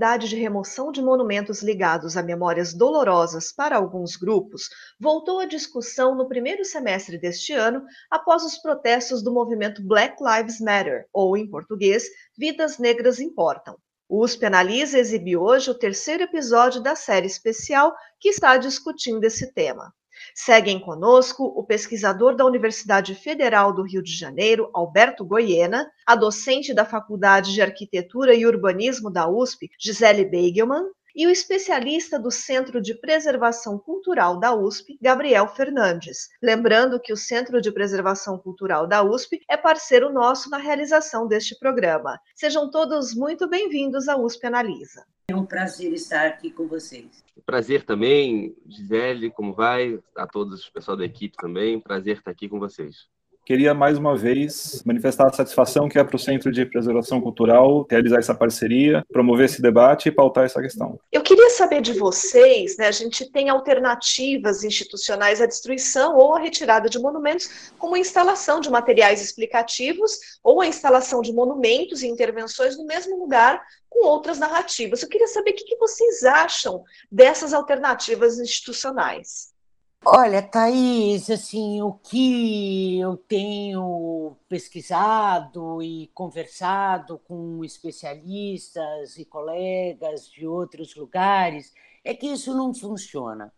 Possibilidade de remoção de monumentos ligados a memórias dolorosas para alguns grupos voltou à discussão no primeiro semestre deste ano, após os protestos do movimento Black Lives Matter, ou, em português, Vidas Negras Importam. O USP Analisa exibe hoje o terceiro episódio da série especial que está discutindo esse tema. Seguem conosco o pesquisador da Universidade Federal do Rio de Janeiro, Alberto Goiena, a docente da Faculdade de Arquitetura e Urbanismo da USP, Gisele Beigelman, e o especialista do Centro de Preservação Cultural da USP, Gabriel Fernandes. Lembrando que o Centro de Preservação Cultural da USP é parceiro nosso na realização deste programa. Sejam todos muito bem-vindos à USP Analisa. É um prazer estar aqui com vocês. Prazer também, Gisele, como vai? A todos o pessoal da equipe também, prazer estar aqui com vocês. Queria mais uma vez manifestar a satisfação que é para o Centro de Preservação Cultural realizar essa parceria, promover esse debate e pautar essa questão. Eu queria saber de vocês, né? A gente tem alternativas institucionais à destruição ou à retirada de monumentos, como a instalação de materiais explicativos ou a instalação de monumentos e intervenções no mesmo lugar com outras narrativas. Eu queria saber o que vocês acham dessas alternativas institucionais. Olha, Thaís, assim, o que eu tenho pesquisado e conversado com especialistas e colegas de outros lugares é que isso não funciona.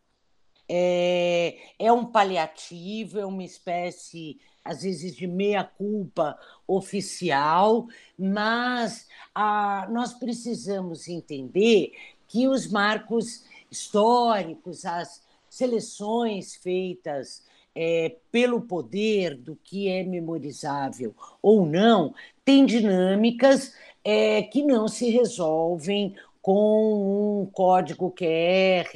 É, é um paliativo, é uma espécie, às vezes, de meia-culpa oficial, mas a, nós precisamos entender que os marcos históricos, as seleções feitas é, pelo poder do que é memorizável ou não, tem dinâmicas é, que não se resolvem com um código QR,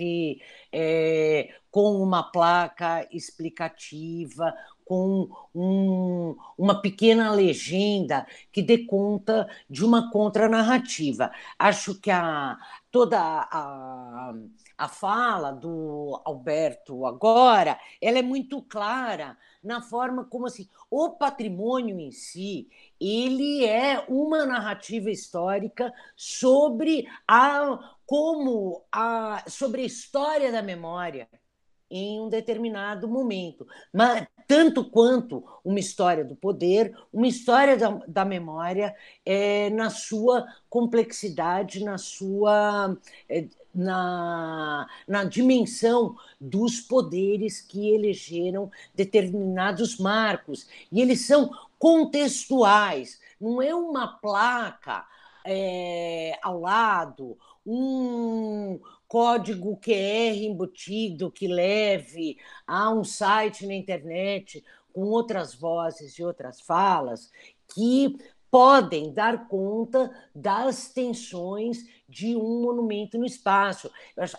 é, com uma placa explicativa, com um, uma pequena legenda que dê conta de uma contranarrativa. Acho que a, toda a, a fala do Alberto agora, ela é muito clara na forma como assim, o patrimônio em si, ele é uma narrativa histórica sobre a como a sobre a história da memória em um determinado momento, mas tanto quanto uma história do poder, uma história da, da memória é, na sua complexidade, na sua é, na, na dimensão dos poderes que elegeram determinados marcos. E eles são contextuais, não é uma placa é, ao lado, um código QR embutido que leve a um site na internet com outras vozes e outras falas que podem dar conta das tensões de um monumento no espaço.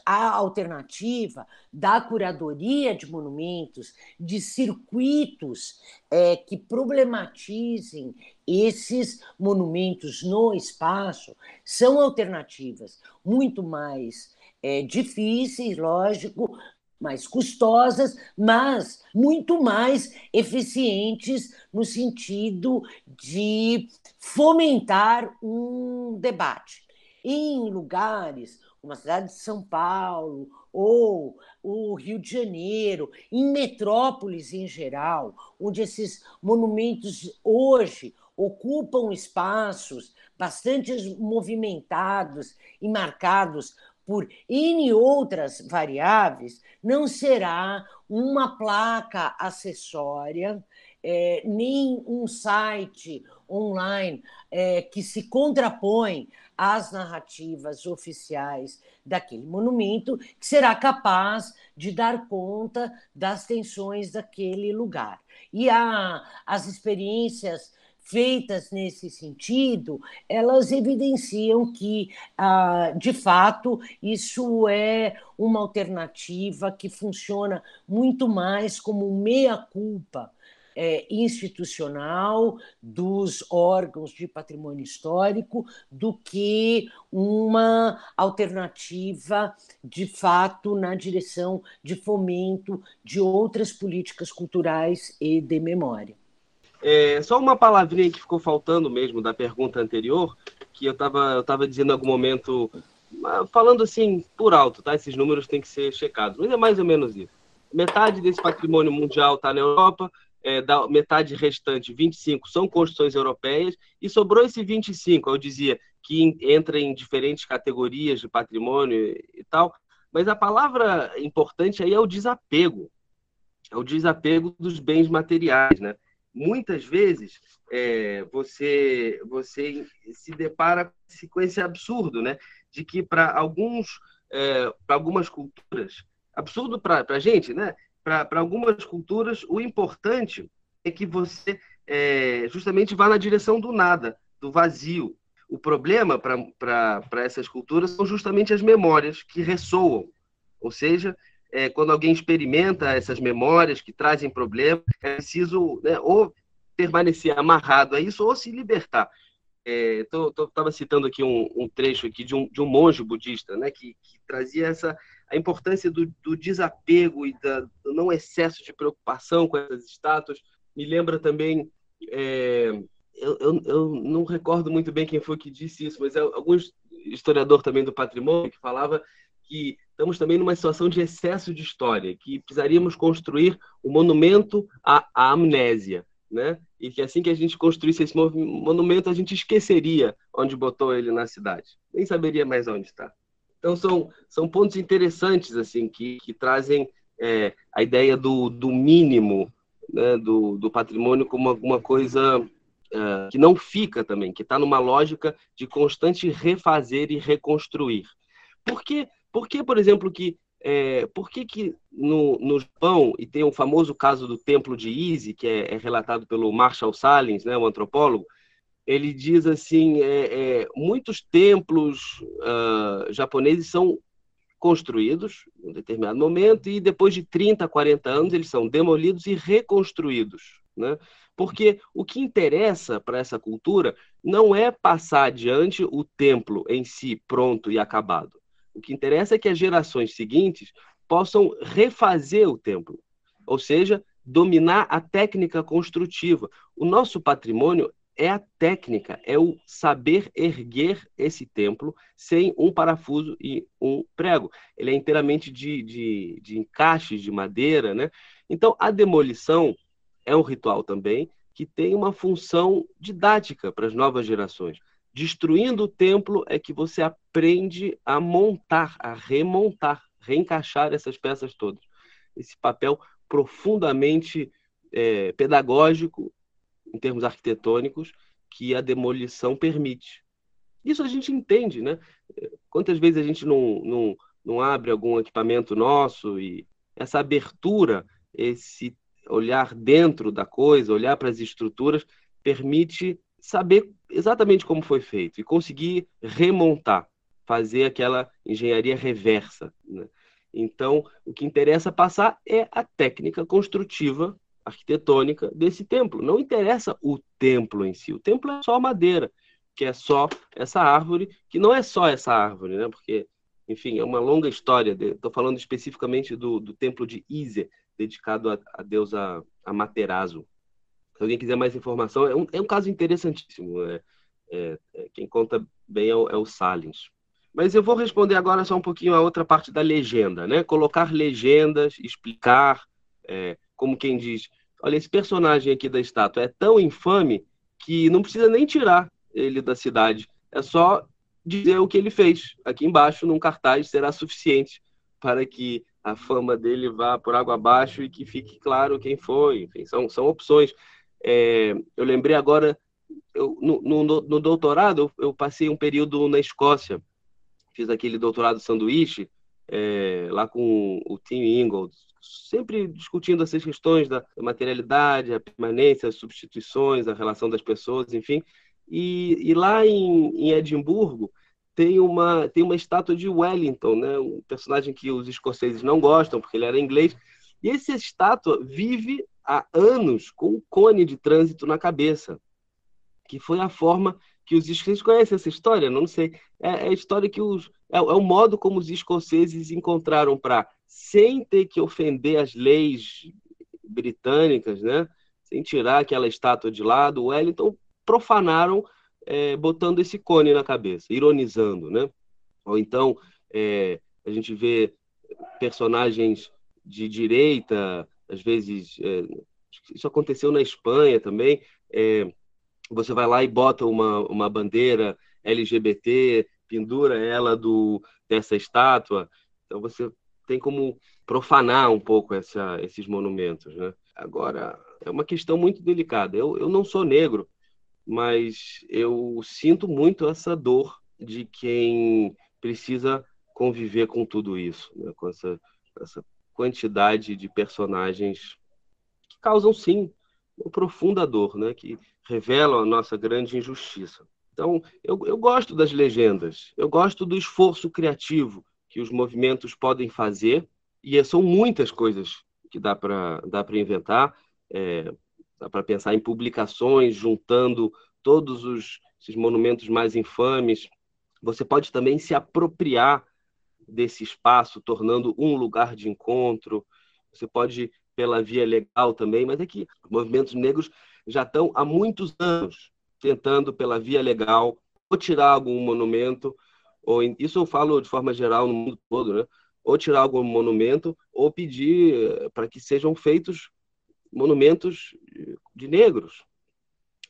A alternativa da curadoria de monumentos, de circuitos é, que problematizem esses monumentos no espaço, são alternativas muito mais é, difíceis, lógico, mais custosas, mas muito mais eficientes no sentido de fomentar um debate. Em lugares como a cidade de São Paulo ou o Rio de Janeiro, em metrópoles em geral, onde esses monumentos hoje ocupam espaços bastante movimentados e marcados por N outras variáveis, não será uma placa acessória, é, nem um site online é, que se contrapõe às narrativas oficiais daquele monumento, que será capaz de dar conta das tensões daquele lugar. E a, as experiências feitas nesse sentido, elas evidenciam que, ah, de fato, isso é uma alternativa que funciona muito mais como meia-culpa é, institucional dos órgãos de patrimônio histórico do que uma alternativa de fato na direção de fomento de outras políticas culturais e de memória. É, só uma palavrinha que ficou faltando mesmo da pergunta anterior, que eu estava eu tava dizendo em algum momento, falando assim por alto, tá? Esses números têm que ser checados, mas é mais ou menos isso. Metade desse patrimônio mundial está na Europa, é, da metade restante, 25, são construções europeias, e sobrou esse 25, eu dizia, que entra em diferentes categorias de patrimônio e tal, mas a palavra importante aí é o desapego, é o desapego dos bens materiais, né? Muitas vezes é, você você se depara com esse absurdo, né? De que para alguns é, para algumas culturas absurdo para a gente, né? Para algumas culturas, o importante é que você é, justamente vá na direção do nada, do vazio. O problema para essas culturas são justamente as memórias que ressoam. Ou seja, é, quando alguém experimenta essas memórias que trazem problemas, é preciso né, ou permanecer amarrado a isso ou se libertar. Estava é, citando aqui um, um, trecho aqui de um, de um monge budista, né, que, que trazia essa a importância do, do desapego e da, do não excesso de preocupação com essas estátuas. Me lembra também, é, eu, eu, eu, não recordo muito bem quem foi que disse isso, mas é algum historiador também do patrimônio que falava que estamos também numa situação de excesso de história, que precisaríamos construir um monumento à, à amnésia, né? E que assim que a gente construísse esse monumento, a gente esqueceria onde botou ele na cidade. Nem saberia mais onde está. Então são, são pontos interessantes assim que, que trazem é, a ideia do, do mínimo né, do, do patrimônio como alguma coisa uh, que não fica também, que está numa lógica de constante refazer e reconstruir. Por que, por, que, por exemplo, que é, por que, que no, no Japão, e tem o famoso caso do Templo de Ise, que é, é relatado pelo Marshall Salins, né, o antropólogo, ele diz assim: é, é, muitos templos uh, japoneses são construídos em um determinado momento e depois de 30, 40 anos eles são demolidos e reconstruídos. Né? Porque o que interessa para essa cultura não é passar adiante o templo em si pronto e acabado. O que interessa é que as gerações seguintes possam refazer o templo, ou seja, dominar a técnica construtiva. O nosso patrimônio é a técnica, é o saber erguer esse templo sem um parafuso e um prego. Ele é inteiramente de, de, de encaixes de madeira, né? Então, a demolição é um ritual também que tem uma função didática para as novas gerações. Destruindo o templo é que você aprende a montar, a remontar, reencaixar essas peças todas. Esse papel profundamente é, pedagógico em termos arquitetônicos, que a demolição permite. Isso a gente entende, né? Quantas vezes a gente não, não, não abre algum equipamento nosso e essa abertura, esse olhar dentro da coisa, olhar para as estruturas, permite saber exatamente como foi feito e conseguir remontar, fazer aquela engenharia reversa. Né? Então, o que interessa passar é a técnica construtiva arquitetônica desse templo. Não interessa o templo em si. O templo é só madeira, que é só essa árvore, que não é só essa árvore, né? Porque, enfim, é uma longa história. Estou falando especificamente do, do templo de Ise, dedicado a, a deusa Amaterasu. Se alguém quiser mais informação, é um, é um caso interessantíssimo. É, é, é, quem conta bem é o, é o Salins. Mas eu vou responder agora só um pouquinho a outra parte da legenda, né? Colocar legendas, explicar, é, como quem diz, olha, esse personagem aqui da estátua é tão infame que não precisa nem tirar ele da cidade. É só dizer o que ele fez. Aqui embaixo, num cartaz, será suficiente para que a fama dele vá por água abaixo e que fique claro quem foi. Enfim, são, são opções. É, eu lembrei agora, eu, no, no, no, doutorado, eu, passei um período na Escócia. Fiz aquele doutorado sanduíche é, lá com o Tim Ingold, sempre discutindo essas questões da materialidade, a permanência, as substituições, a relação das pessoas, enfim. E, e lá em, em, Edimburgo tem uma, tem uma estátua de Wellington, né? um personagem que os escoceses não gostam, porque ele era inglês. E essa estátua vive há anos com um cone de trânsito na cabeça, que foi a forma que os escoceses conhecem essa história, não sei, é, é a história que os é, é o modo como os escoceses encontraram para sem ter que ofender as leis britânicas, né? Sem tirar aquela estátua de lado, o Wellington profanaram é, botando esse cone na cabeça, ironizando, né? Ou então é, a gente vê personagens de direita, às vezes é, isso aconteceu na Espanha também. É, você vai lá e bota uma, uma bandeira LGBT, pendura ela do dessa estátua. Então você tem como profanar um pouco essa, esses monumentos, né? Agora é uma questão muito delicada. Eu, eu não sou negro, mas eu sinto muito essa dor de quem precisa conviver com tudo isso, né? com essa, essa quantidade de personagens que causam, sim, uma profunda dor, né? que revelam a nossa grande injustiça. Então, eu, eu gosto das legendas, eu gosto do esforço criativo que os movimentos podem fazer, e são muitas coisas que dá para dá inventar. É, Dá para pensar em publicações juntando todos os, esses monumentos mais infames. Você pode também se apropriar desse espaço, tornando um lugar de encontro. Você pode pela via legal também, mas é que movimentos negros já estão há muitos anos tentando pela via legal ou tirar algum monumento, ou isso eu falo de forma geral no mundo todo, né? Ou tirar algum monumento ou pedir eh, para que sejam feitos monumentos de negros.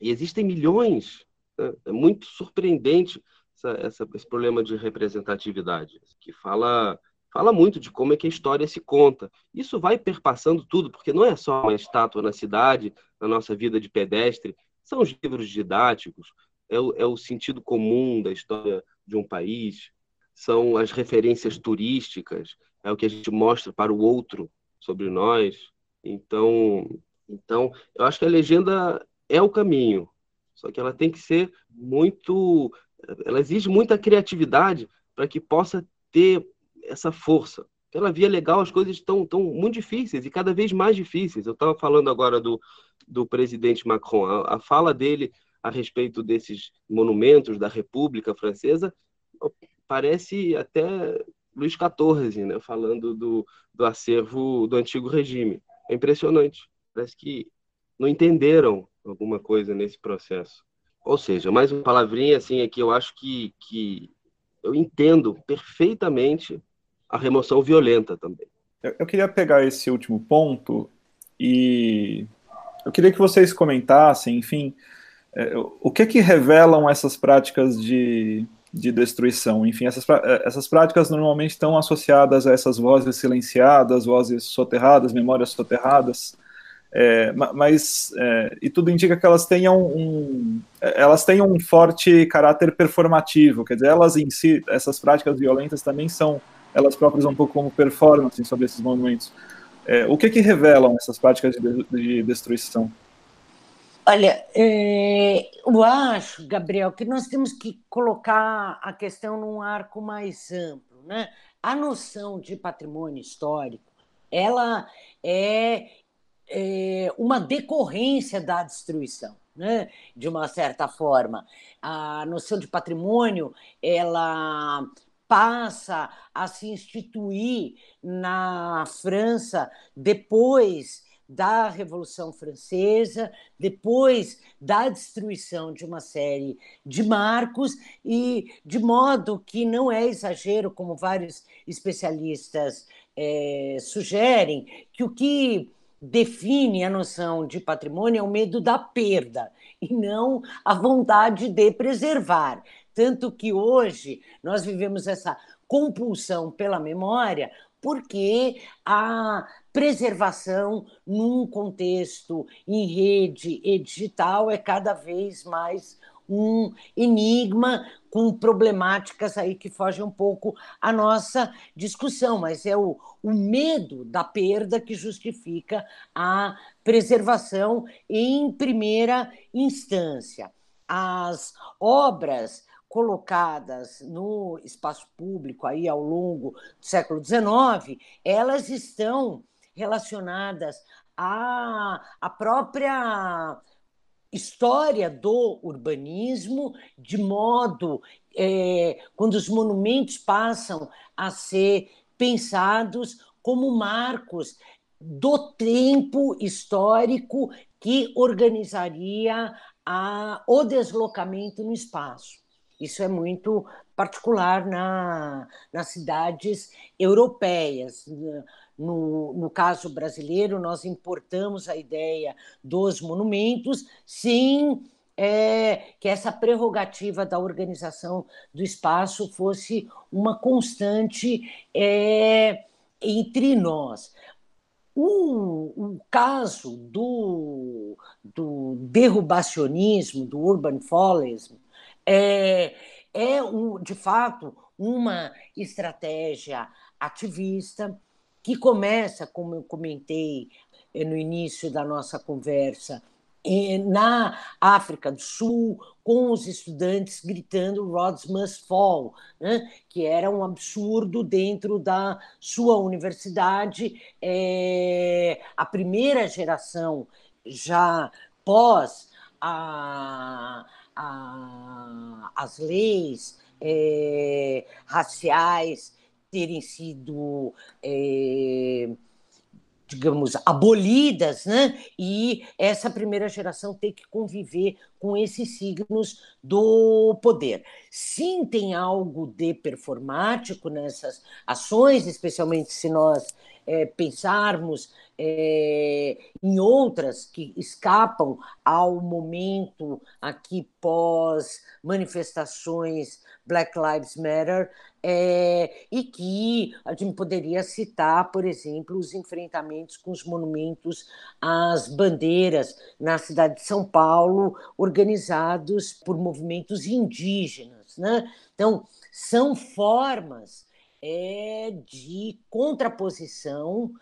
E existem milhões. Né? É muito surpreendente essa, essa, esse problema de representatividade, que fala, fala muito de como é que a história se conta. Isso vai perpassando tudo, porque não é só uma estátua na cidade, na nossa vida de pedestre, são os livros didáticos, é o, é o sentido comum da história de um país, são as referências turísticas, é o que a gente mostra para o outro sobre nós. Então, então, eu acho que a legenda é o caminho, só que ela tem que ser muito, ela exige muita criatividade para que possa ter essa força. Pela via legal, as coisas estão, estão muito difíceis e cada vez mais difíceis. Eu estava falando agora do, do presidente Macron, a, a fala dele a respeito desses monumentos da República Francesa parece até Luís XIV, né, falando do, do acervo do antigo regime. É impressionante. Parece que não entenderam alguma coisa nesse processo. Ou seja, mais uma palavrinha assim é que eu acho que, que eu entendo perfeitamente a remoção violenta também. Eu, eu queria pegar esse último ponto e eu queria que vocês comentassem, enfim, é, o que que revelam essas práticas de de destruição. Enfim, essas, eh, essas práticas normalmente estão associadas a essas vozes silenciadas, vozes soterradas, memórias soterradas, é, mas é, e tudo indica que elas tenham um elas tenham um forte caráter performativo, quer dizer, elas em si, essas práticas violentas também são elas próprias um pouco como performance sobre esses movimentos. É, o que que revelam essas práticas de, de destruição? Olha, é, eu acho, Gabriel, que nós temos que colocar a questão num arco mais amplo. Né? A noção de patrimônio histórico ela é, é uma decorrência da destruição. Né? de uma certa forma. A noção de patrimônio ela passa a se instituir na França depois da Revolução Francesa, depois da destruição de uma série de marcos, e de modo que não é exagero, como vários especialistas é, sugerem, que o que define a noção de patrimônio é o medo da perda e não a vontade de preservar. Tanto que hoje nós vivemos essa compulsão pela memória porque a preservação num contexto em rede e digital é cada vez mais um enigma com problemáticas aí que fogem um pouco à nossa discussão, mas é o, o medo da perda que justifica a preservação em primeira instância. As obras colocadas no espaço público aí ao longo do século XIX, elas estão relacionadas a, a própria história do urbanismo, de modo é, quando os monumentos passam a ser pensados como marcos do tempo histórico que organizaria a, o deslocamento no espaço. Isso é muito particular na, nas cidades europeias. No, no caso brasileiro, nós importamos a ideia dos monumentos sem é, que essa prerrogativa da organização do espaço fosse uma constante é, entre nós. O, o, caso do, do derrubacionismo, do urban fallism, é, é um, de fato uma estratégia ativista que começa, como eu comentei eh, no início da nossa conversa, eh, na África do Sul, com os estudantes gritando Rhodes must fall, né? que era um absurdo dentro da sua universidade. É, a primeira geração, já pós a, a, as leis é, raciais terem sido, é, digamos, abolidas, né? e essa primeira geração ter que conviver com esses signos do poder. Sim, tem algo de performático nessas ações, especialmente se nós é, pensarmos é, em outras que escapam ao momento aqui pós manifestações Black Lives Matter, é, e que a gente poderia citar, por exemplo, os enfrentamentos com os monumentos às bandeiras na cidade de São Paulo, organizados por movimentos indígenas. Né? Então, são formas é, de contraposição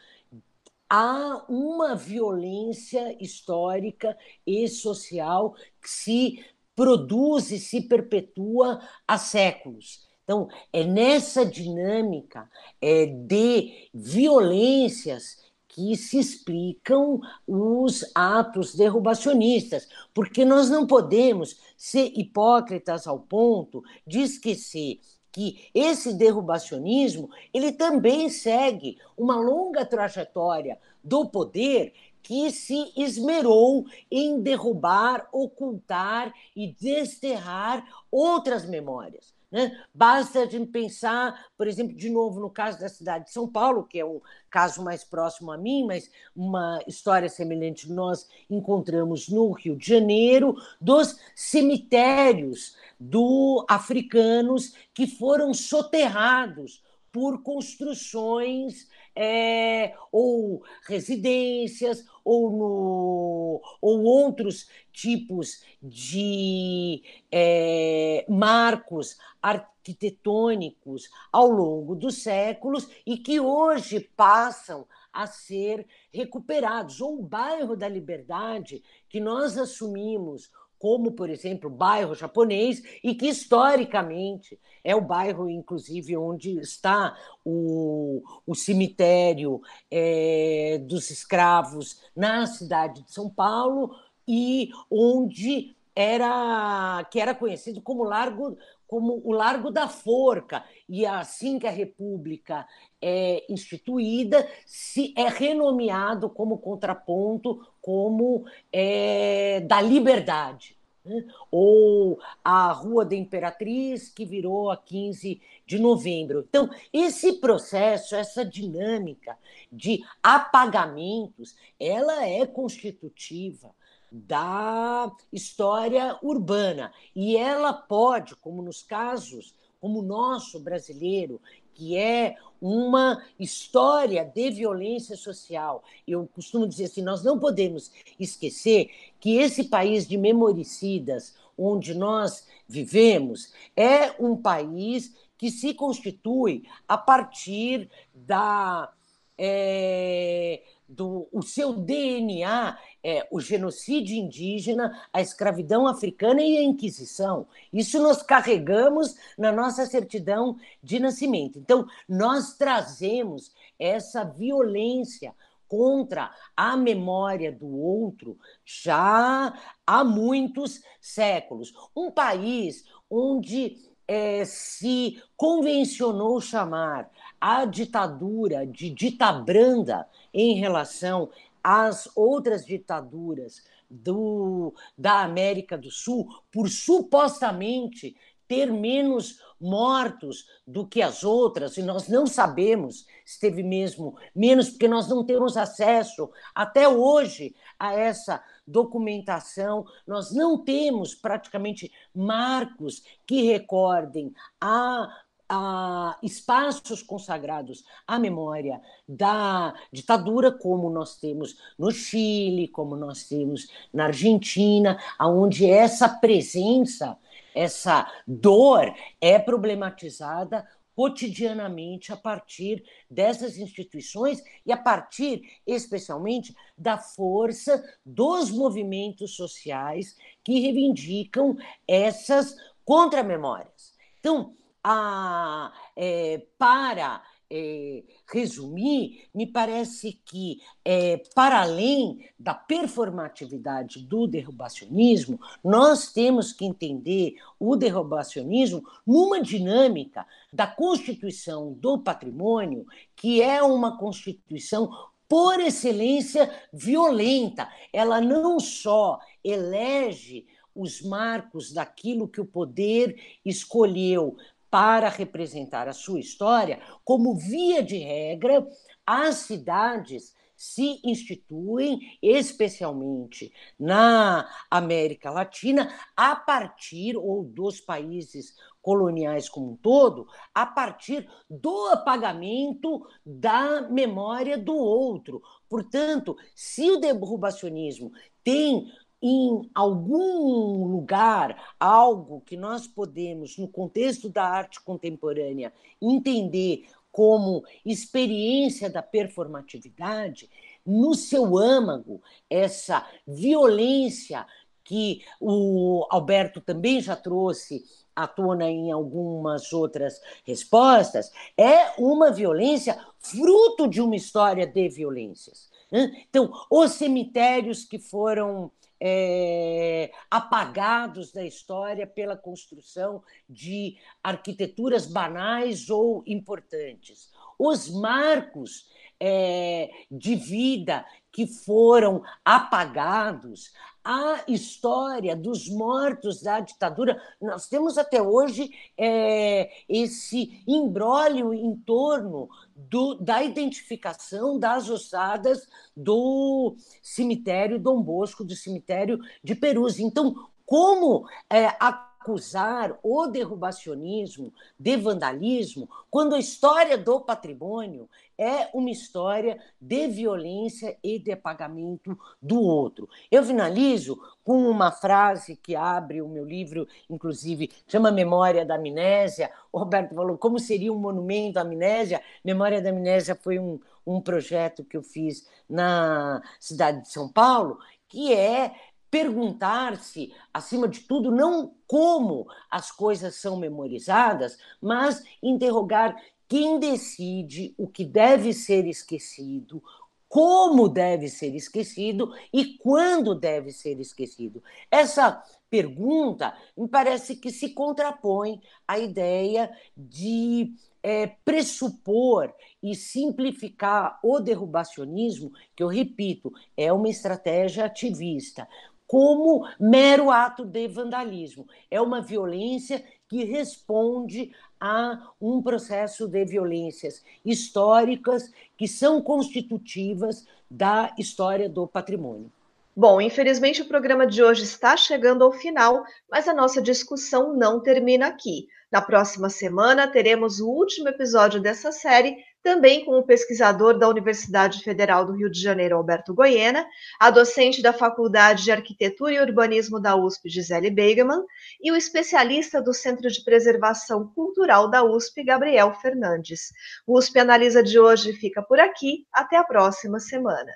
a uma violência histórica e social que se produz e se perpetua há séculos. Então, é nessa dinâmica é, de violências que se explicam os atos derrubacionistas, porque nós não podemos ser hipócritas ao ponto de esquecer que esse derrubacionismo ele também segue uma longa trajetória do poder que se esmerou em derrubar, ocultar e desterrar outras memórias. Né? Basta a gente pensar, por exemplo, de novo no caso da cidade de São Paulo, que é um caso mais próximo a mim, mas uma história semelhante nós encontramos no Rio de Janeiro, dos cemitérios do africanos que foram soterrados por construções é, ou residências ou, no, ou outros tipos de é, marcos arquitetônicos ao longo dos séculos e que hoje passam a ser recuperados. Ou o bairro da Liberdade, que nós assumimos como, por exemplo, o bairro japonês, e que historicamente é o bairro, inclusive, onde está o, o cemitério é, dos escravos na cidade de São Paulo, e onde era que era conhecido como Largo como o Largo da Forca. E assim que a República é instituída se é renomeado como contraponto como é, da Liberdade né? ou a Rua da Imperatriz, que virou a 15 de novembro. Então, esse processo, essa dinâmica de apagamentos, ela é constitutiva da história urbana e ela pode, como nos casos como o nosso brasileiro, que é uma história de violência social. Eu costumo dizer assim: nós não podemos esquecer que esse país de memoricidas, onde nós vivemos, é um país que se constitui a partir da. É, do o seu DNA é o genocídio indígena, a escravidão africana e a Inquisição. Isso nós carregamos na nossa certidão de nascimento. Então, nós trazemos essa violência contra a memória do outro já há muitos séculos. Um país onde é, se convencionou chamar a ditadura de ditabranda em relação às outras ditaduras do, da América do Sul, por supostamente ter menos mortos do que as outras, e nós não sabemos se teve mesmo menos, porque nós não temos acesso até hoje a essa documentação, nós não temos praticamente marcos que recordem a a espaços consagrados à memória da ditadura, como nós temos no Chile, como nós temos na Argentina, onde essa presença essa dor é problematizada cotidianamente a partir dessas instituições e a partir, especialmente, da força dos movimentos sociais que reivindicam essas contramemórias. Então, a, é, para é, resumir, me parece que, é, para além da performatividade do derrubacionismo, nós temos que entender o derrubacionismo numa dinâmica da constituição do patrimônio, que é uma constituição por excelência violenta. Ela não só elege os marcos daquilo que o poder escolheu para representar a sua história, como via de regra, as cidades se instituem, especialmente na América Latina, a partir, ou dos países coloniais como um todo, a partir do apagamento da memória do outro. Portanto, se o derrubacionismo tem em algum lugar algo que nós podemos, no contexto da arte contemporânea, entender como experiência da performatividade, no seu âmago, essa violência que o Alberto também já trouxe à tona em algumas outras respostas, é uma violência fruto de uma história de violências. Né? Então, os cemitérios que foram é, apagados da história pela construção de arquiteturas banais ou importantes. Os marcos é, de vida que foram apagados, a história dos mortos da ditadura. Nós temos até hoje é, esse imbróglio em torno do, da identificação das ossadas do cemitério Dom Bosco, do cemitério de Perus. Então, como é, a acusar o derrubacionismo de vandalismo quando a história do patrimônio é uma história de violência e de apagamento do outro. Eu finalizo com uma frase que abre o meu livro, inclusive, chama Memória da Amnésia. O Roberto falou como seria um monumento à amnésia. Memória da Amnésia foi um, um projeto que eu fiz na cidade de São Paulo, que é perguntar-se, acima de tudo, não como as coisas são memorizadas, mas interrogar quem decide o que deve ser esquecido, como deve ser esquecido e quando deve ser esquecido. Essa pergunta me parece que se contrapõe à ideia de é, pressupor e simplificar o derrubacionismo, que eu repito, é uma estratégia ativista como mero ato de vandalismo. É uma violência que responde a um processo de violências históricas que são constitutivas da história do patrimônio. Bom, infelizmente o programa de hoje está chegando ao final, mas a nossa discussão não termina aqui. Na próxima semana teremos o último episódio dessa série também com o pesquisador da Universidade Federal do Rio de Janeiro, Alberto Goiena, a docente da Faculdade de Arquitetura e Urbanismo da USP, Gisele Beigemann, e o especialista do Centro de Preservação Cultural da USP, Gabriel Fernandes. O USP Analisa de hoje fica por aqui. Até a próxima semana.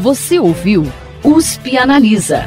Você ouviu USP Analisa,